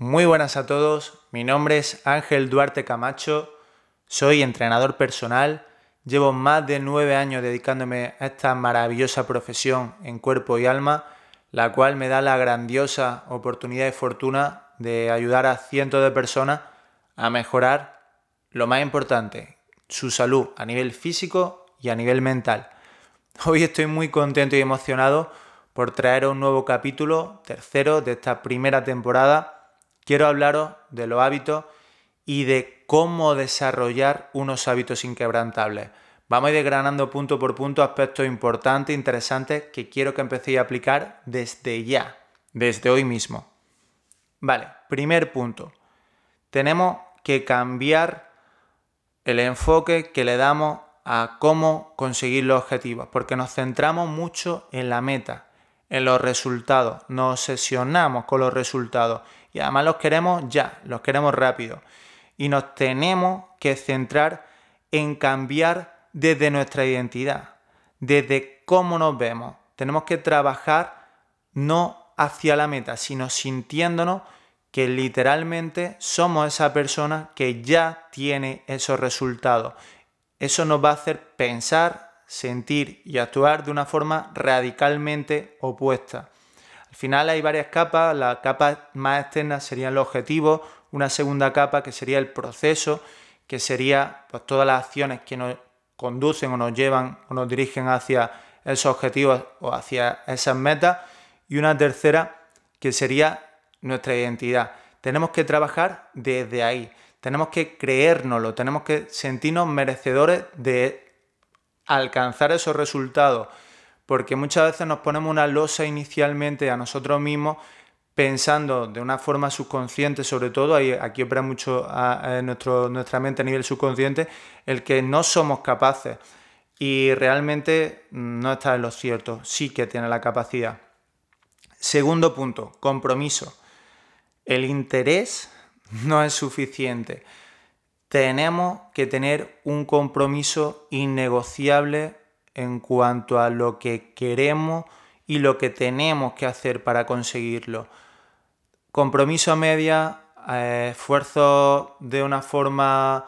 Muy buenas a todos, mi nombre es Ángel Duarte Camacho, soy entrenador personal, llevo más de nueve años dedicándome a esta maravillosa profesión en cuerpo y alma, la cual me da la grandiosa oportunidad y fortuna de ayudar a cientos de personas a mejorar lo más importante, su salud a nivel físico y a nivel mental. Hoy estoy muy contento y emocionado por traer un nuevo capítulo, tercero de esta primera temporada quiero hablaros de los hábitos y de cómo desarrollar unos hábitos inquebrantables. Vamos a ir desgranando punto por punto aspectos importantes, interesantes, que quiero que empecéis a aplicar desde ya, desde hoy mismo. Vale, primer punto. Tenemos que cambiar el enfoque que le damos a cómo conseguir los objetivos, porque nos centramos mucho en la meta, en los resultados, nos obsesionamos con los resultados además los queremos ya, los queremos rápido. Y nos tenemos que centrar en cambiar desde nuestra identidad, desde cómo nos vemos. Tenemos que trabajar no hacia la meta, sino sintiéndonos que literalmente somos esa persona que ya tiene esos resultados. Eso nos va a hacer pensar, sentir y actuar de una forma radicalmente opuesta. Al final hay varias capas, la capa más externa serían los objetivos, una segunda capa que sería el proceso, que sería pues, todas las acciones que nos conducen o nos llevan o nos dirigen hacia esos objetivos o hacia esas metas, y una tercera que sería nuestra identidad. Tenemos que trabajar desde ahí, tenemos que creérnoslo, tenemos que sentirnos merecedores de alcanzar esos resultados porque muchas veces nos ponemos una losa inicialmente a nosotros mismos pensando de una forma subconsciente, sobre todo, aquí opera mucho a, nuestra mente a nivel subconsciente, el que no somos capaces. Y realmente no está en lo cierto, sí que tiene la capacidad. Segundo punto, compromiso. El interés no es suficiente. Tenemos que tener un compromiso innegociable en cuanto a lo que queremos y lo que tenemos que hacer para conseguirlo. Compromiso a media, esfuerzo de una forma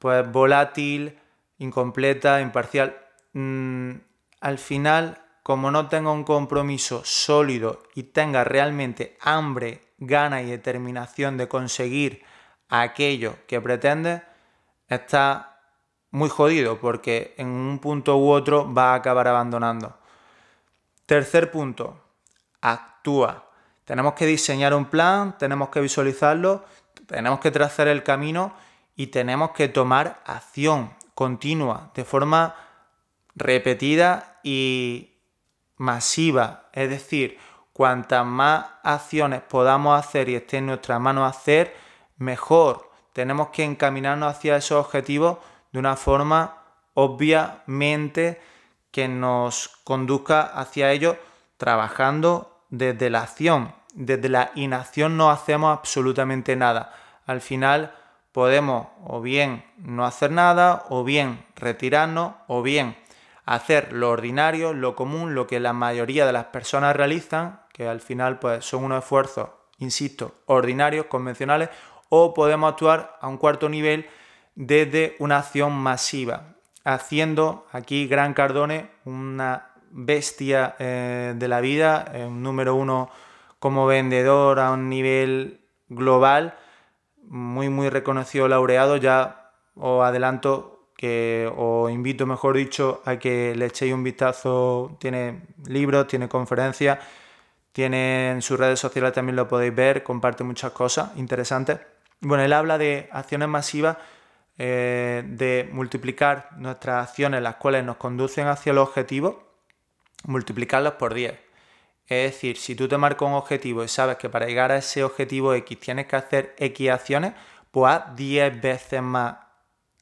pues volátil, incompleta, imparcial. Mm, al final, como no tenga un compromiso sólido y tenga realmente hambre, gana y determinación de conseguir aquello que pretende, está muy jodido porque en un punto u otro va a acabar abandonando. Tercer punto, actúa. Tenemos que diseñar un plan, tenemos que visualizarlo, tenemos que trazar el camino y tenemos que tomar acción continua, de forma repetida y masiva. Es decir, cuantas más acciones podamos hacer y esté en nuestras manos hacer, mejor. Tenemos que encaminarnos hacia esos objetivos de una forma obviamente que nos conduzca hacia ello trabajando desde la acción. Desde la inacción no hacemos absolutamente nada. Al final podemos o bien no hacer nada, o bien retirarnos, o bien hacer lo ordinario, lo común, lo que la mayoría de las personas realizan, que al final pues son unos esfuerzos, insisto, ordinarios, convencionales, o podemos actuar a un cuarto nivel desde una acción masiva, haciendo aquí Gran Cardone una bestia eh, de la vida, un número uno como vendedor a un nivel global, muy muy reconocido, laureado, ya os adelanto que os invito, mejor dicho, a que le echéis un vistazo, tiene libros, tiene conferencias, tiene en sus redes sociales también lo podéis ver, comparte muchas cosas interesantes. Bueno, él habla de acciones masivas eh, de multiplicar nuestras acciones, las cuales nos conducen hacia el objetivo, multiplicarlas por 10. Es decir, si tú te marcas un objetivo y sabes que para llegar a ese objetivo X tienes que hacer X acciones, pues haz 10 veces más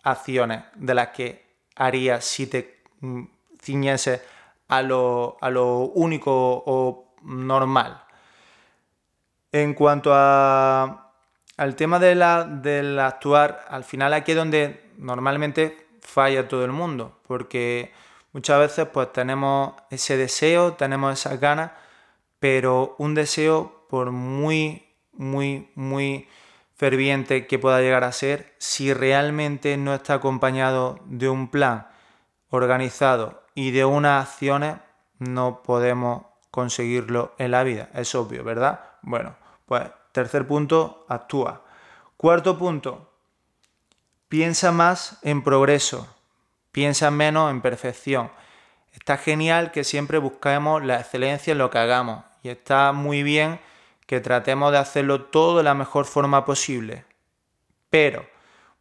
acciones de las que harías si te mm, ciñese a lo, a lo único o normal. En cuanto a al tema de la, del actuar, al final aquí es donde normalmente falla todo el mundo, porque muchas veces pues tenemos ese deseo, tenemos esas ganas, pero un deseo por muy muy, muy ferviente que pueda llegar a ser, si realmente no está acompañado de un plan organizado y de unas acciones, no podemos conseguirlo en la vida. Es obvio, ¿verdad? Bueno, pues tercer punto, actúa. Cuarto punto, piensa más en progreso, piensa menos en perfección. Está genial que siempre busquemos la excelencia en lo que hagamos y está muy bien que tratemos de hacerlo todo de la mejor forma posible. Pero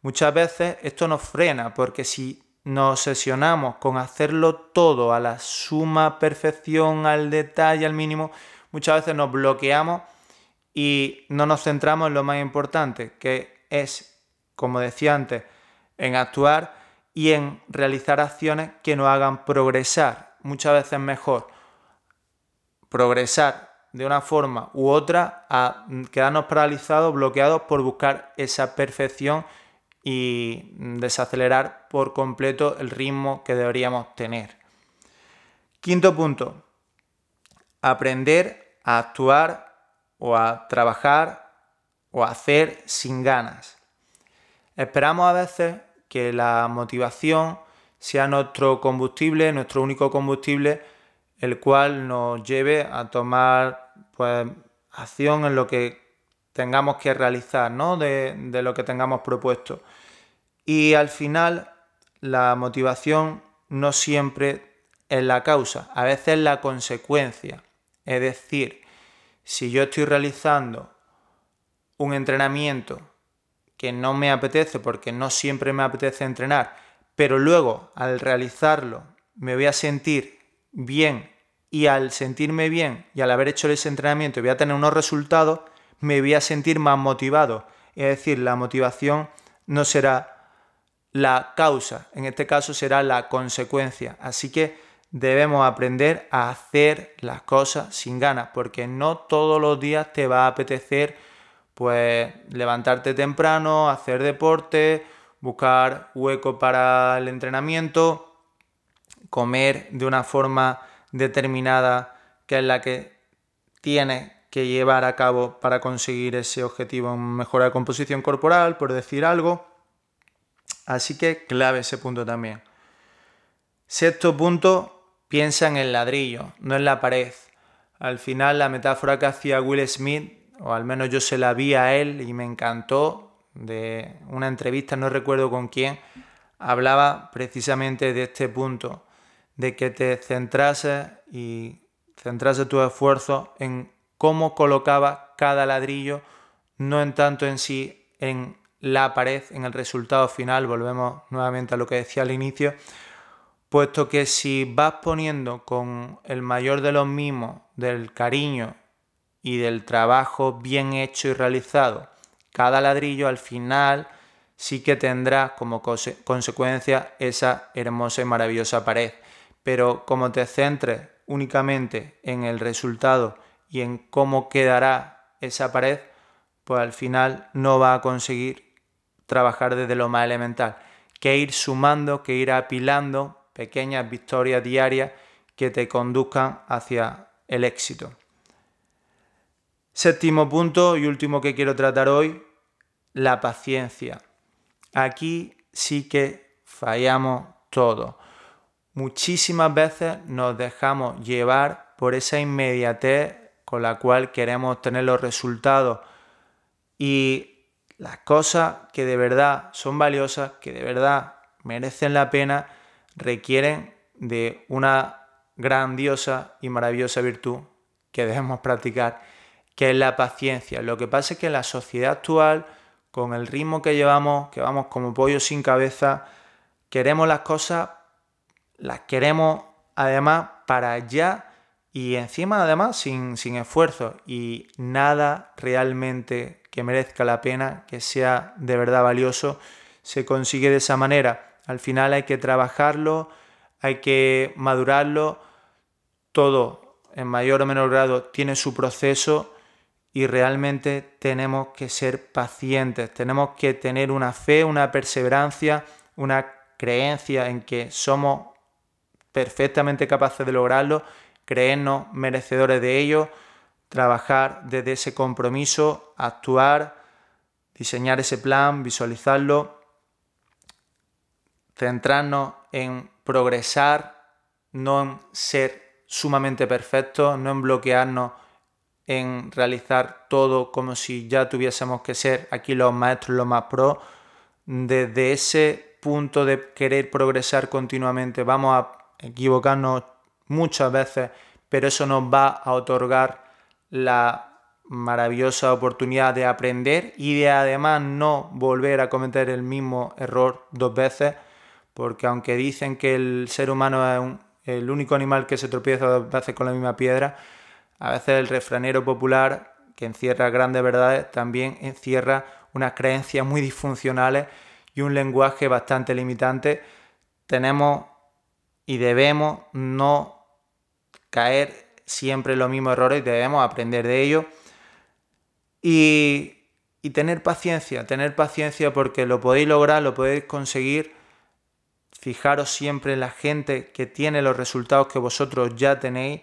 muchas veces esto nos frena porque si nos obsesionamos con hacerlo todo a la suma perfección, al detalle, al mínimo, muchas veces nos bloqueamos y no nos centramos en lo más importante, que es, como decía antes, en actuar y en realizar acciones que nos hagan progresar. Muchas veces mejor progresar de una forma u otra a quedarnos paralizados, bloqueados por buscar esa perfección y desacelerar por completo el ritmo que deberíamos tener. Quinto punto, aprender a actuar o a trabajar o a hacer sin ganas. Esperamos a veces que la motivación sea nuestro combustible, nuestro único combustible, el cual nos lleve a tomar pues, acción en lo que tengamos que realizar, ¿no? De, de lo que tengamos propuesto. Y al final, la motivación no siempre es la causa, a veces es la consecuencia. Es decir, si yo estoy realizando un entrenamiento que no me apetece porque no siempre me apetece entrenar, pero luego al realizarlo me voy a sentir bien y al sentirme bien y al haber hecho ese entrenamiento voy a tener unos resultados, me voy a sentir más motivado. Es decir, la motivación no será la causa, en este caso será la consecuencia. Así que debemos aprender a hacer las cosas sin ganas, porque no todos los días te va a apetecer pues levantarte temprano, hacer deporte, buscar hueco para el entrenamiento, comer de una forma determinada que es la que tienes que llevar a cabo para conseguir ese objetivo, mejora de composición corporal, por decir algo. Así que clave ese punto también. Sexto punto, piensa en el ladrillo, no en la pared. Al final la metáfora que hacía Will Smith, o al menos yo se la vi a él y me encantó, de una entrevista, no recuerdo con quién, hablaba precisamente de este punto, de que te centrases y centrase tu esfuerzo en cómo colocaba cada ladrillo, no en tanto en sí en la pared, en el resultado final, volvemos nuevamente a lo que decía al inicio, puesto que si vas poniendo con el mayor de los mimos, del cariño y del trabajo bien hecho y realizado, cada ladrillo al final sí que tendrá como consecuencia esa hermosa y maravillosa pared. Pero como te centres únicamente en el resultado y en cómo quedará esa pared, pues al final no va a conseguir trabajar desde lo más elemental, que ir sumando, que ir apilando pequeñas victorias diarias que te conduzcan hacia el éxito. Séptimo punto y último que quiero tratar hoy, la paciencia. Aquí sí que fallamos todo. Muchísimas veces nos dejamos llevar por esa inmediatez con la cual queremos tener los resultados y las cosas que de verdad son valiosas, que de verdad merecen la pena, requieren de una grandiosa y maravillosa virtud que debemos practicar, que es la paciencia. Lo que pasa es que en la sociedad actual, con el ritmo que llevamos, que vamos como pollo sin cabeza, queremos las cosas, las queremos además para allá y encima además sin, sin esfuerzo y nada realmente que merezca la pena, que sea de verdad valioso, se consigue de esa manera. Al final hay que trabajarlo, hay que madurarlo, todo en mayor o menor grado tiene su proceso y realmente tenemos que ser pacientes, tenemos que tener una fe, una perseverancia, una creencia en que somos perfectamente capaces de lograrlo, creernos merecedores de ello, trabajar desde ese compromiso, actuar, diseñar ese plan, visualizarlo, centrarnos en progresar, no en ser sumamente perfectos, no en bloquearnos en realizar todo como si ya tuviésemos que ser aquí los maestros, los más pros. Desde ese punto de querer progresar continuamente vamos a equivocarnos muchas veces, pero eso nos va a otorgar la maravillosa oportunidad de aprender y de además no volver a cometer el mismo error dos veces, porque aunque dicen que el ser humano es el único animal que se tropieza dos veces con la misma piedra, a veces el refranero popular, que encierra grandes verdades, también encierra unas creencias muy disfuncionales y un lenguaje bastante limitante. Tenemos y debemos no caer siempre en los mismos errores, debemos aprender de ellos y, tener paciencia, tener paciencia porque lo podéis lograr, lo podéis conseguir. Fijaros siempre en la gente que tiene los resultados que vosotros ya tenéis.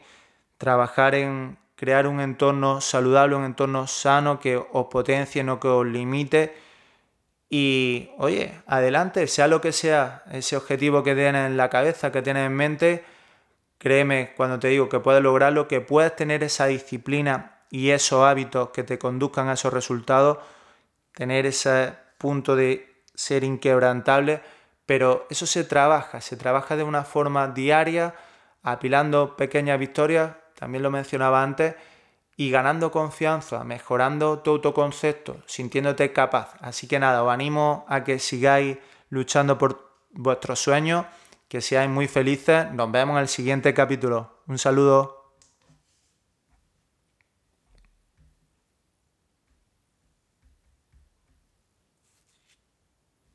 Trabajar en crear un entorno saludable, un entorno sano que os potencie, no que os limite. Y oye, adelante, sea lo que sea ese objetivo que tienes en la cabeza, que tienes en mente, créeme cuando te digo que puedes lograrlo, que puedes tener esa disciplina y esos hábitos que te conduzcan a esos resultados, tener ese punto de ser inquebrantable, pero eso se trabaja, se trabaja de una forma diaria, apilando pequeñas victorias, también lo mencionaba antes, y ganando confianza, mejorando tu autoconcepto, sintiéndote capaz. Así que nada, os animo a que sigáis luchando por vuestros sueños, que seáis muy felices. Nos vemos en el siguiente capítulo. Un saludo.